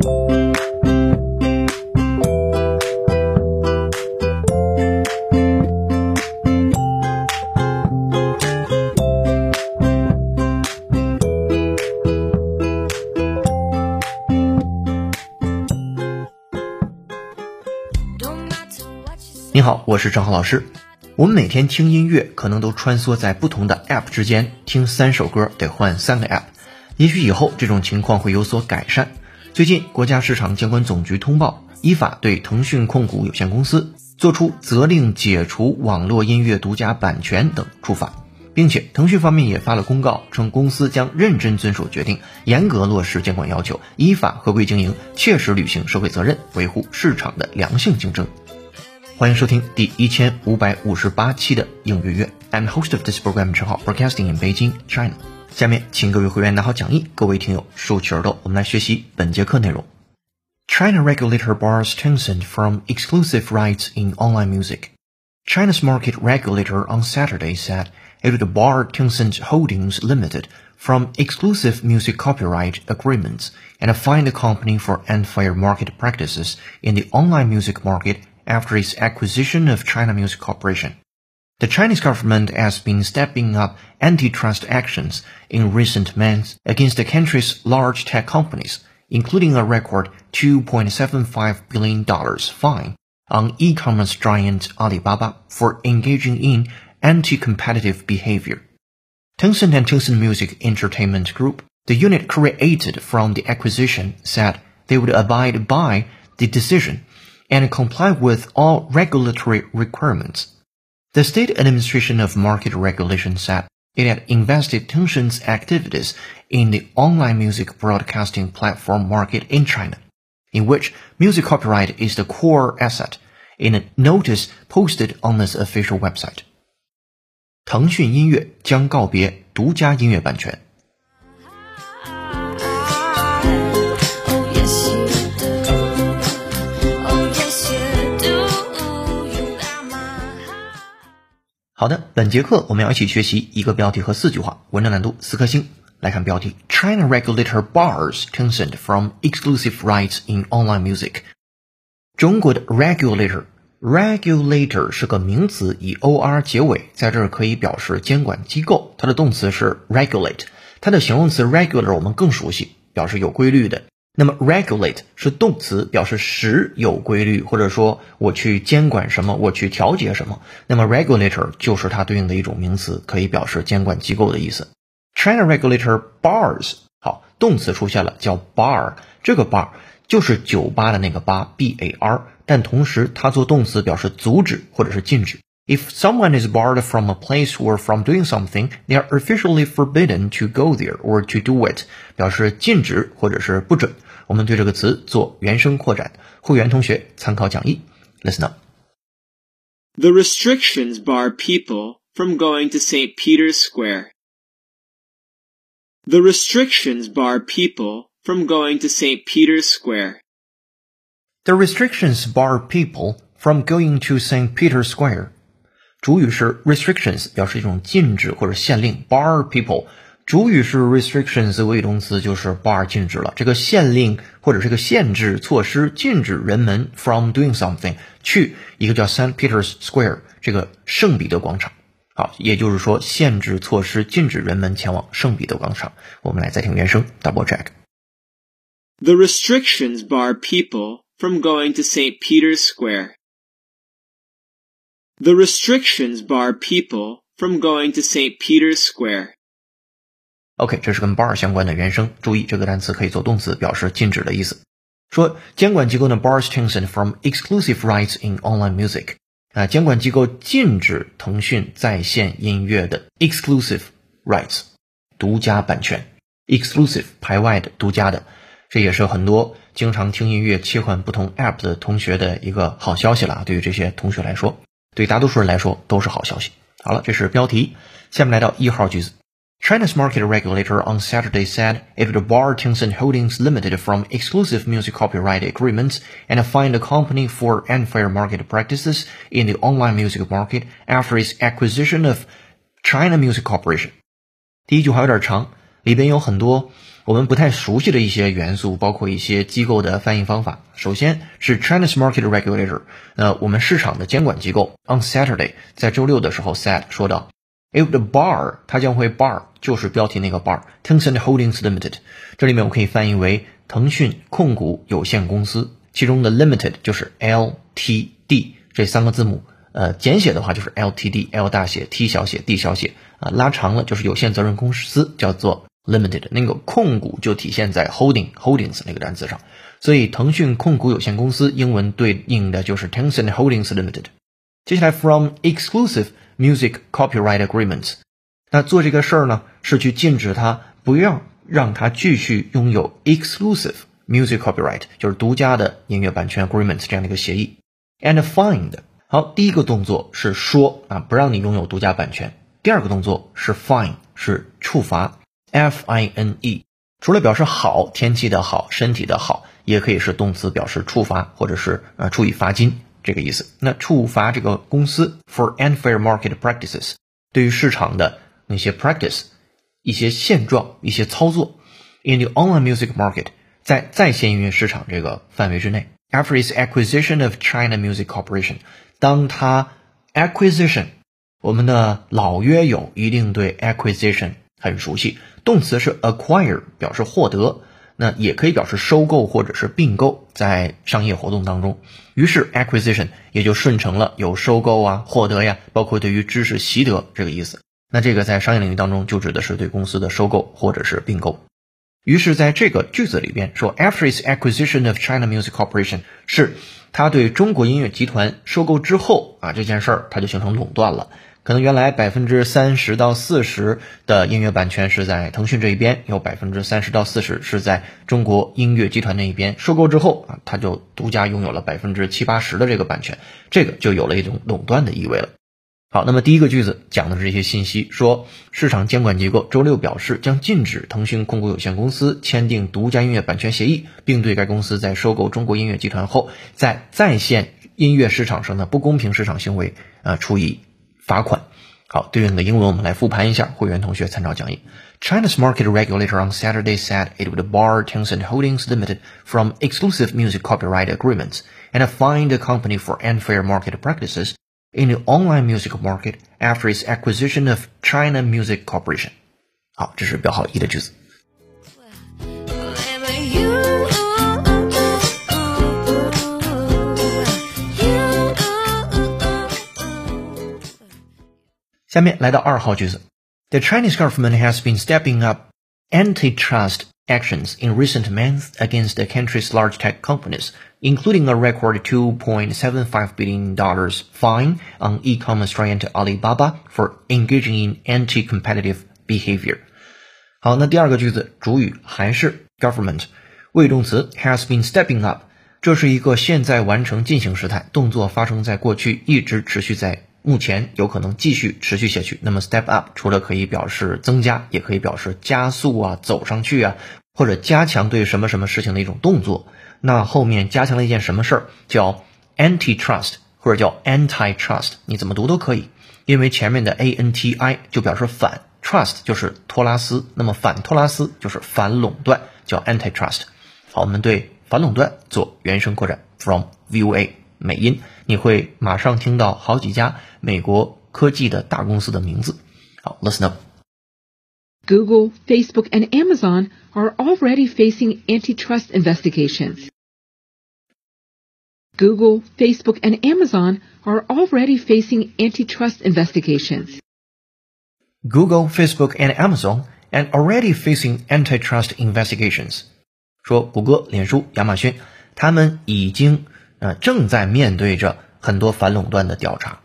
你好，我是张浩老师。我们每天听音乐，可能都穿梭在不同的 App 之间，听三首歌得换三个 App。也许以后这种情况会有所改善。最近，国家市场监管总局通报，依法对腾讯控股有限公司作出责令解除网络音乐独家版权等处罚，并且腾讯方面也发了公告，称公司将认真遵守决定，严格落实监管要求，依法合规经营，切实履行社会责任，维护市场的良性竞争。欢迎收听第一千五百五十八期的应月月。I'm host of this program 陈浩，broadcasting in Beijing, China。下面请各位会员拿好讲义，各位听友竖起耳朵，我们来学习本节课内容。China regulator bars Tencent from exclusive rights in online music. China's market regulator on Saturday said it would bar Tencent Holdings Limited from exclusive music copyright agreements and fine the company for unfair market practices in the online music market after its acquisition of China Music Corporation. The Chinese government has been stepping up antitrust actions in recent months against the country's large tech companies, including a record $2.75 billion fine on e-commerce giant Alibaba for engaging in anti-competitive behavior. Tencent and Tencent Music Entertainment Group, the unit created from the acquisition, said they would abide by the decision and comply with all regulatory requirements. The State Administration of Market Regulation said it had invested Tencent's activities in the online music broadcasting platform market in China, in which music copyright is the core asset, in a notice posted on its official website. 腾讯音乐将告别独家音乐版权。 好的，本节课我们要一起学习一个标题和四句话，文章难度四颗星。来看标题：China regulator bars Tencent from exclusive rights in online music。中国的 regulator，regulator 是个名词，以 or 结尾，在这儿可以表示监管机构。它的动词是 regulate，它的形容词 regular 我们更熟悉，表示有规律的。那么 regulate 是动词，表示使有规律，或者说我去监管什么，我去调节什么。那么 regulator 就是它对应的一种名词，可以表示监管机构的意思。China regulator bars，好，动词出现了，叫 bar，这个 bar 就是酒吧的那个 bar，b a r，但同时它做动词表示阻止或者是禁止。If someone is barred from a place or from doing something, they are officially forbidden to go there or to do it，表示禁止或者是不准。我们对这个词做原声扩展。会员同学参考讲义，listen up。The restrictions bar people from going to St. Peter's Square. The restrictions bar people from going to St. Peter's Square. The restrictions bar people from going to St. Peter's Square. 主语是 restrictions，表示一种禁止或者限令。bar people，主语是 restrictions，谓语动词就是 bar 禁止了。这个限令或者是个限制措施，禁止人们 from doing something 去一个叫 Saint Peter's Square 这个圣彼得广场。好，也就是说，限制措施禁止人们前往圣彼得广场。我们来再听原声，double check。The restrictions bar people from going to St. Peter's Square. The restrictions bar people from going to St. Peter's Square. OK，这是跟 bar 相关的原声。注意，这个单词可以做动词，表示禁止的意思。说监管机构呢 bars Tencent from exclusive rights in online music。啊，监管机构禁止腾讯在线音乐的 exclusive rights，独家版权。exclusive 排外的、独家的，这也是很多经常听音乐切换不同 app 的同学的一个好消息了。对于这些同学来说。对大多数人来说都是好消息。好了，这是标题。下面来到一号句子。China's market regulator on Saturday said it would bar Tencent Holdings Limited from exclusive music copyright agreements and fine the company for unfair market practices in the online music market after its acquisition of China Music Corporation. 第一句话有点长， 里边有很多我们不太熟悉的一些元素，包括一些机构的翻译方法。首先是 China's Market Regulator，呃我们市场的监管机构 on Saturday 在周六的时候 said 说道，if the bar 它将会 bar 就是标题那个 bar，Tencent Holdings Limited，这里面我可以翻译为腾讯控股有限公司，其中的 Limited 就是 L T D 这三个字母，呃，简写的话就是 L T D，L 大写，T 小写，D 小写。啊，拉长了就是有限责任公司，叫做 limited，那个控股就体现在 holding holdings 那个单词上，所以腾讯控股有限公司英文对应的就是 Tencent Holdings Limited。接下来 from exclusive music copyright agreements，那做这个事儿呢，是去禁止他不要让他继续拥有 exclusive music copyright，就是独家的音乐版权 agreements 这样的一个协议。And find，好，第一个动作是说啊，不让你拥有独家版权。第二个动作是 fine，是处罚，f i n e，除了表示好天气的好，身体的好，也可以是动词表示处罚，或者是呃处以罚金这个意思。那处罚这个公司 for unfair market practices，对于市场的那些 practice，一些现状，一些操作，in the online music market，在在线音乐市场这个范围之内，after its acquisition of China Music Corporation，当它 acquisition。我们的老约友一定对 acquisition 很熟悉，动词是 acquire，表示获得，那也可以表示收购或者是并购，在商业活动当中，于是 acquisition 也就顺成了有收购啊、获得呀，包括对于知识习得这个意思。那这个在商业领域当中就指的是对公司的收购或者是并购。于是，在这个句子里边说，after its acquisition of China Music Corporation，是他对中国音乐集团收购之后啊，这件事儿它就形成垄断了。可能原来百分之三十到四十的音乐版权是在腾讯这一边，有百分之三十到四十是在中国音乐集团那一边。收购之后啊，他就独家拥有了百分之七八十的这个版权，这个就有了一种垄断的意味了。好，那么第一个句子讲的是这些信息，说市场监管机构周六表示将禁止腾讯控股有限公司签订独家音乐版权协议，并对该公司在收购中国音乐集团后在在线音乐市场上的不公平市场行为啊处以。罚款。好，对应的英文我们来复盘一下，会员同学参照讲义。China's market regulator on Saturday said it would bar Tencent Holdings Limited from exclusive music copyright agreements and fine the company for unfair market practices in the online music market after its acquisition of China Music Corporation。好，这是标号一的句子。 下面来到二号句子，The Chinese government has been stepping up antitrust actions in recent months against the country's large tech companies, including a record $2.75 billion fine on e-commerce giant Alibaba for engaging in anti-competitive behavior. 好，那第二个句子主语还是 government，谓语动词 has been stepping up，这是一个现在完成进行时态，动作发生在过去，一直持续在 目前有可能继续持续下去。那么 step up 除了可以表示增加，也可以表示加速啊，走上去啊，或者加强对什么什么事情的一种动作。那后面加强了一件什么事儿，叫 antitrust 或者叫 antitrust，你怎么读都可以，因为前面的 a n t i 就表示反，trust 就是托拉斯，那么反托拉斯就是反垄断，叫 antitrust。好，我们对反垄断做原声扩展，from VOA。美音，你会马上听到好几家美国科技的大公司的名字。好，listen up。Google, Facebook, and Amazon are already facing antitrust investigations. Google, Facebook, and Amazon are already facing antitrust investigations. Google, Facebook, and Amazon are already facing antitrust investigations. 说谷歌、脸书、亚马逊，他们已经 呃，正在面对着很多反垄断的调查。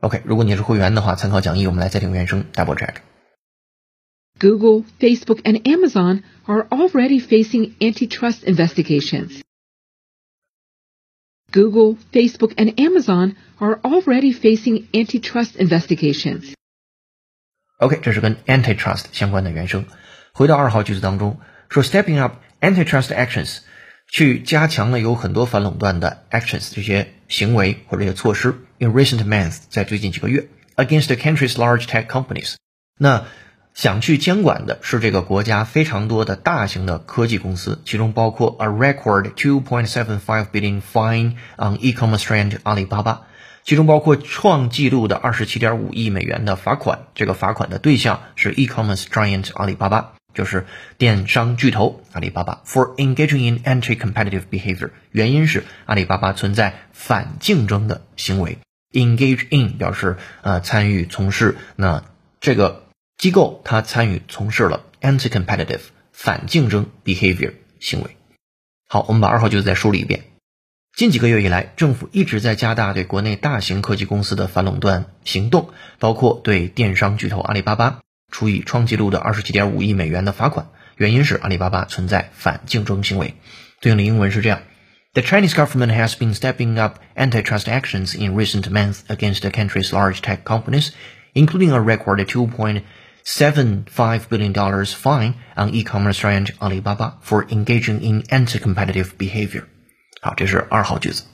OK，如果你是会员的话，参考讲义，我们来再听原声 double check。Google, Facebook, and Amazon are already facing antitrust investigations. Google, Facebook, and Amazon are already facing antitrust investigations. OK，这是跟 antitrust 相关的原声。回到二号句子当中，说 stepping up antitrust actions 去加强了有很多反垄断的 actions 这些行为或者一些措施。In recent months，在最近几个月，against the country's large tech companies，那想去监管的是这个国家非常多的大型的科技公司，其中包括 a record two point seven five billion fine on e-commerce giant 阿里巴巴，其中包括创纪录的二十七点五亿美元的罚款，这个罚款的对象是 e-commerce giant 阿里巴巴。就是电商巨头阿里巴巴，for engaging in anti-competitive behavior，原因是阿里巴巴存在反竞争的行为。engage in 表示呃参与从事，那这个机构它参与从事了 anti-competitive 反竞争 behavior 行为。好，我们把二号句子再梳理一遍。近几个月以来，政府一直在加大对国内大型科技公司的反垄断行动，包括对电商巨头阿里巴巴。处以创纪录的二十七点五亿美元的罚款，原因是阿里巴巴存在反竞争行为。对应的英文是这样：The Chinese government has been stepping up antitrust actions in recent months against the country's large tech companies, including a record two point seven five billion dollars fine on e-commerce giant Alibaba for engaging in anti-competitive behavior。好，这是二号句子。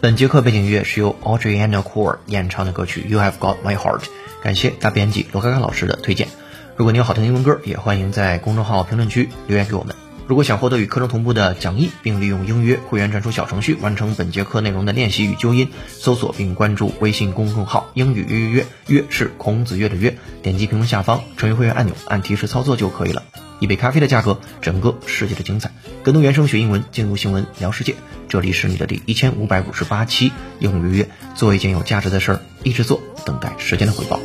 本节课背景音乐是由 Audriana Core 演唱的歌曲 You Have Got My Heart，感谢大编辑罗嘎嘎老师的推荐。如果你有好听的英文歌，也欢迎在公众号评论区留言给我们。如果想获得与课程同步的讲义，并利用英约会员专属小程序完成本节课内容的练习与纠音，搜索并关注微信公众号“英语约约约”，约是孔子约的约，点击屏幕下方成为会员按钮，按提示操作就可以了。一杯咖啡的价格，整个世界的精彩。更多原声学英文，进入新闻聊世界。这里是你的第一千五百五十八期英语约约，做一件有价值的事儿，一直做，等待时间的回报。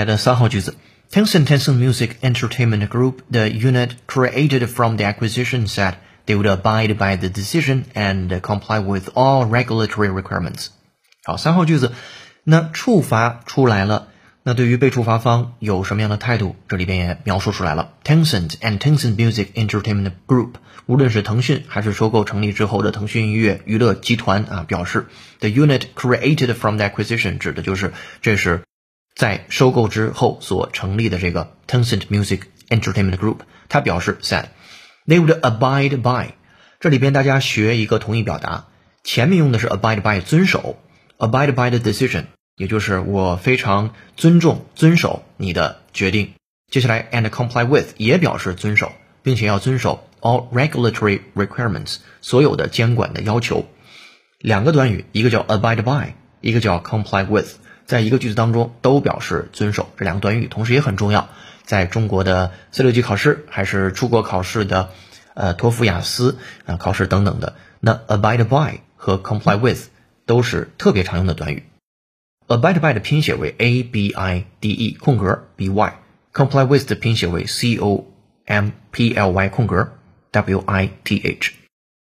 来的三号句子，Tencent Tencent Music Entertainment Group, the unit created from the acquisition, said they would abide by the decision and comply with all regulatory requirements。好，三号句子，那处罚出来了，那对于被处罚方有什么样的态度？这里边也描述出来了。Tencent and Tencent Music Entertainment Group，无论是腾讯还是收购成立之后的腾讯音乐娱乐集团啊，表示 the unit created from the acquisition 指的就是这是。 在收购之后所成立的这个 Tencent Music Entertainment Group，他表示 said they would abide by。这里边大家学一个同义表达，前面用的是 abide by 遵守，abide by the decision，也就是我非常尊重遵守你的决定。接下来 and comply with 也表示遵守，并且要遵守 all regulatory requirements 所有的监管的要求。两个短语，一个叫 abide by，一个叫 comply with。在一个句子当中都表示遵守这两个短语，同时也很重要。在中国的四六级考试，还是出国考试的，呃，托福、雅思啊考试等等的，那 abide by 和 comply with 都是特别常用的短语。abide by 的拼写为 a b i d e 空格 b y，comply with 的拼写为 c o m p l y 空格 w i t h。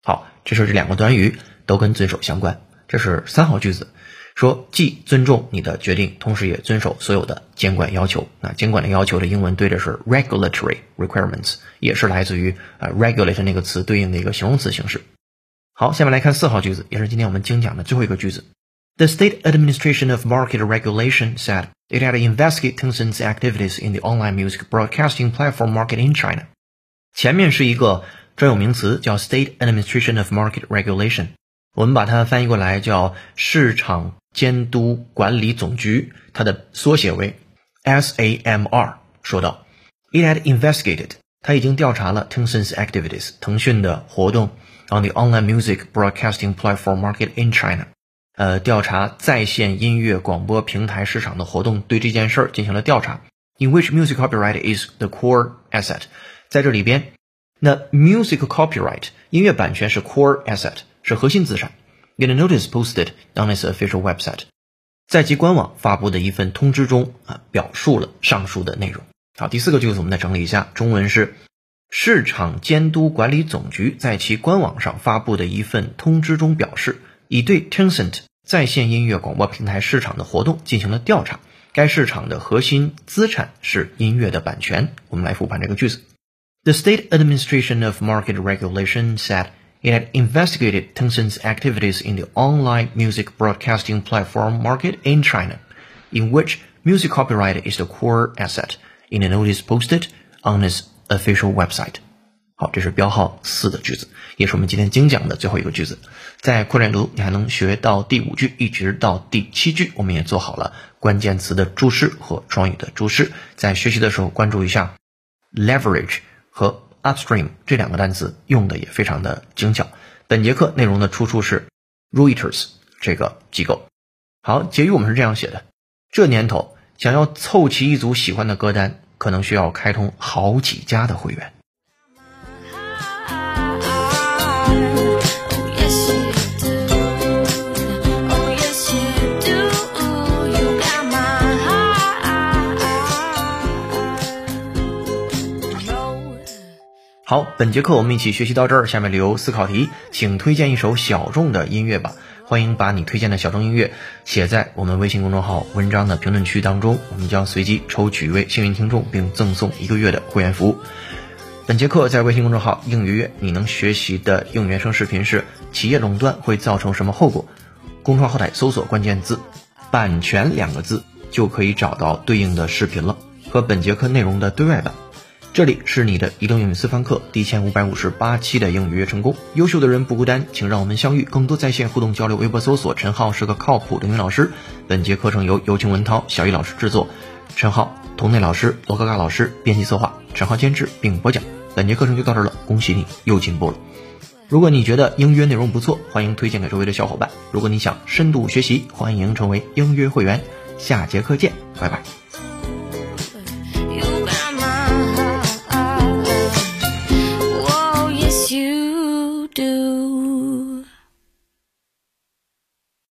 好，这是这两个短语都跟遵守相关。这是三号句子。说既尊重你的决定，同时也遵守所有的监管要求。那监管的要求的英文对的是 regulatory requirements，也是来自于呃 regulate 那个词对应的一个形容词形式。好，下面来看四号句子，也是今天我们精讲的最后一个句子。The State Administration of Market Regulation said it had investigated Tencent's activities in the online music broadcasting platform market in China。前面是一个专有名词，叫 State Administration of Market Regulation， 我们把它翻译过来叫市场。监督管理总局，它的缩写为 SAMR，说道，It had investigated，它已经调查了 Tencent's activities，腾讯的活动 on the online music broadcasting platform market in China，呃，调查在线音乐广播平台市场的活动，对这件事儿进行了调查。In which music copyright is the core asset，在这里边，那 music copyright 音乐版权是 core asset，是核心资产。In a notice posted on its official website，在其官网发布的一份通知中啊，表述了上述的内容。好，第四个句子我们再整理一下，中文是市场监督管理总局在其官网上发布的一份通知中表示，已对 Tencent 在线音乐广播平台市场的活动进行了调查。该市场的核心资产是音乐的版权。我们来复盘这个句子：The State Administration of Market Regulation said it had investigated Tencent's activities in the online music broadcasting platform market in China, in which music copyright is the core asset. In a notice posted on its official website. 好，这是标号四的句子，也是我们今天精讲的最后一个句子。在扩展读，你还能学到第五句一直到第七句，我们也做好了关键词的注释和双语的注释。在学习的时候关注一下 leverage 和 upstream 这两个单词，用的也非常的精巧。本节课内容的出处是 Reuters 这个机构。好，结语我们是这样写的：这年头想要凑齐一组喜欢的歌单，可能需要开通好几家的会员。好，本节课我们一起学习到这儿，下面留思考题，请推荐一首小众的音乐吧。欢迎把你推荐的小众音乐写在我们微信公众号文章的评论区当中，我们将随机抽取一位幸运听众，并赠送一个月的会员服务。本节课在微信公众号英语月，你能学习的应原声视频是企业垄断会造成什么后果？公众号后台搜索关键字“版权”两个字，就可以找到对应的视频了，和本节课内容的对外版。这里是你的移动英语私房课第一千五百五十八期的英语约成功。优秀的人不孤单，请让我们相遇，更多在线互动交流。微博搜索陈浩是个靠谱的英语老师。本节课程由有请文涛、小易老师制作，陈浩、童内老师、罗嘎嘎老师编辑策划，陈浩监制并播讲。本节课程就到这了，恭喜你又进步了。如果你觉得英约内容不错，欢迎推荐给周围的小伙伴。如果你想深度学习，欢迎成为英约会员。下节课见，拜拜。